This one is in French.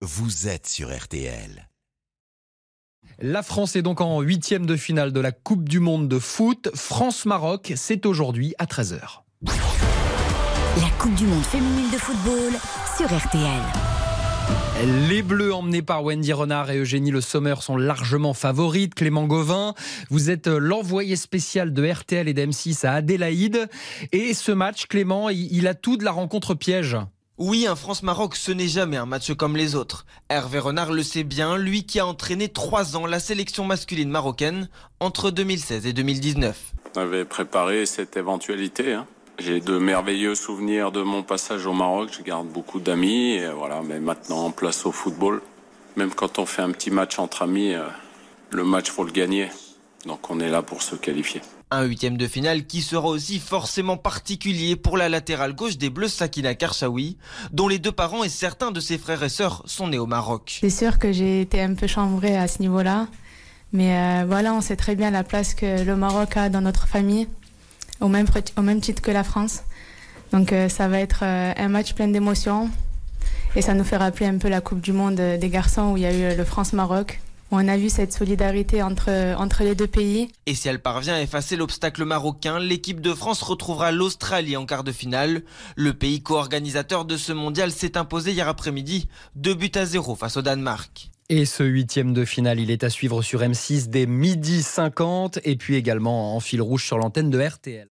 vous êtes sur RTL. La France est donc en huitième de finale de la Coupe du Monde de foot. France-Maroc, c'est aujourd'hui à 13h. La Coupe du Monde féminine de football sur RTL. Les Bleus emmenés par Wendy Renard et Eugénie Le Sommer sont largement favorites. Clément Gauvin, vous êtes l'envoyé spécial de RTL et d'M6 à Adélaïde. Et ce match, Clément, il a tout de la rencontre piège. Oui, un France-Maroc, ce n'est jamais un match comme les autres. Hervé Renard le sait bien, lui qui a entraîné trois ans la sélection masculine marocaine entre 2016 et 2019. On avait préparé cette éventualité. Hein. J'ai de merveilleux souvenirs de mon passage au Maroc. Je garde beaucoup d'amis. Et voilà, mais maintenant, place au football. Même quand on fait un petit match entre amis, euh, le match faut le gagner. Donc on est là pour se qualifier. Un huitième de finale qui sera aussi forcément particulier pour la latérale gauche des Bleus Sakina Karchaoui, dont les deux parents et certains de ses frères et sœurs sont nés au Maroc. C'est sûr que j'ai été un peu chambrée à ce niveau-là, mais euh, voilà, on sait très bien la place que le Maroc a dans notre famille au même, au même titre que la France. Donc euh, ça va être euh, un match plein d'émotions et ça nous fait rappeler un peu la Coupe du Monde des garçons où il y a eu le France-Maroc. On a vu cette solidarité entre, entre les deux pays. Et si elle parvient à effacer l'obstacle marocain, l'équipe de France retrouvera l'Australie en quart de finale. Le pays co-organisateur de ce mondial s'est imposé hier après-midi, 2 buts à 0 face au Danemark. Et ce huitième de finale, il est à suivre sur M6 dès midi 50 et puis également en fil rouge sur l'antenne de RTL.